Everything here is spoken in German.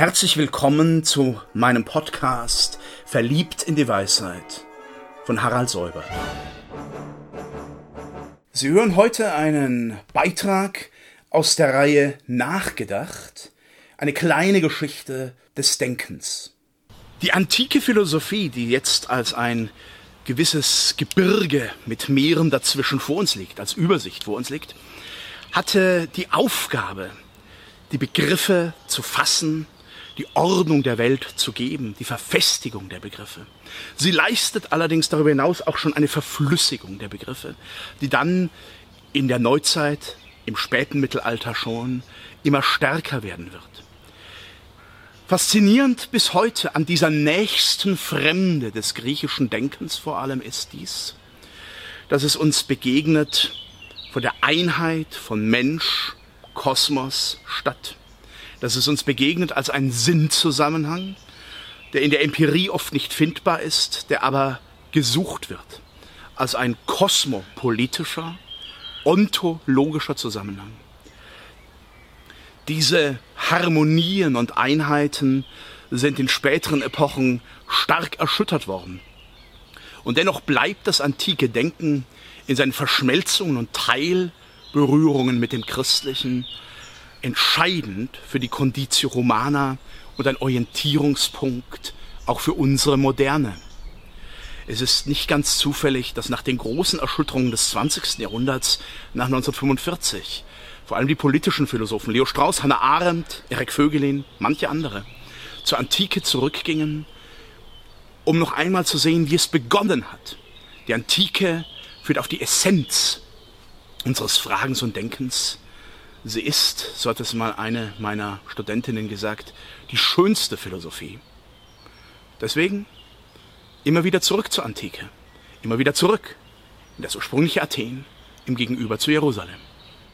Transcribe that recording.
Herzlich willkommen zu meinem Podcast Verliebt in die Weisheit von Harald Säuber. Sie hören heute einen Beitrag aus der Reihe Nachgedacht, eine kleine Geschichte des Denkens. Die antike Philosophie, die jetzt als ein gewisses Gebirge mit Meeren dazwischen vor uns liegt, als Übersicht vor uns liegt, hatte die Aufgabe, die Begriffe zu fassen, die Ordnung der Welt zu geben, die Verfestigung der Begriffe. Sie leistet allerdings darüber hinaus auch schon eine Verflüssigung der Begriffe, die dann in der Neuzeit, im späten Mittelalter schon, immer stärker werden wird. Faszinierend bis heute an dieser nächsten Fremde des griechischen Denkens vor allem ist dies, dass es uns begegnet von der Einheit von Mensch, Kosmos, Stadt dass es uns begegnet als ein Sinnzusammenhang, der in der Empirie oft nicht findbar ist, der aber gesucht wird, als ein kosmopolitischer, ontologischer Zusammenhang. Diese Harmonien und Einheiten sind in späteren Epochen stark erschüttert worden. Und dennoch bleibt das antike Denken in seinen Verschmelzungen und Teilberührungen mit dem Christlichen entscheidend für die Conditio Romana und ein Orientierungspunkt auch für unsere Moderne. Es ist nicht ganz zufällig, dass nach den großen Erschütterungen des 20. Jahrhunderts, nach 1945, vor allem die politischen Philosophen Leo Strauss, Hannah Arendt, Erik Vögelin, manche andere, zur Antike zurückgingen, um noch einmal zu sehen, wie es begonnen hat. Die Antike führt auf die Essenz unseres Fragens und Denkens Sie ist, so hat es mal eine meiner Studentinnen gesagt, die schönste Philosophie. Deswegen immer wieder zurück zur Antike, immer wieder zurück in das ursprüngliche Athen im Gegenüber zu Jerusalem.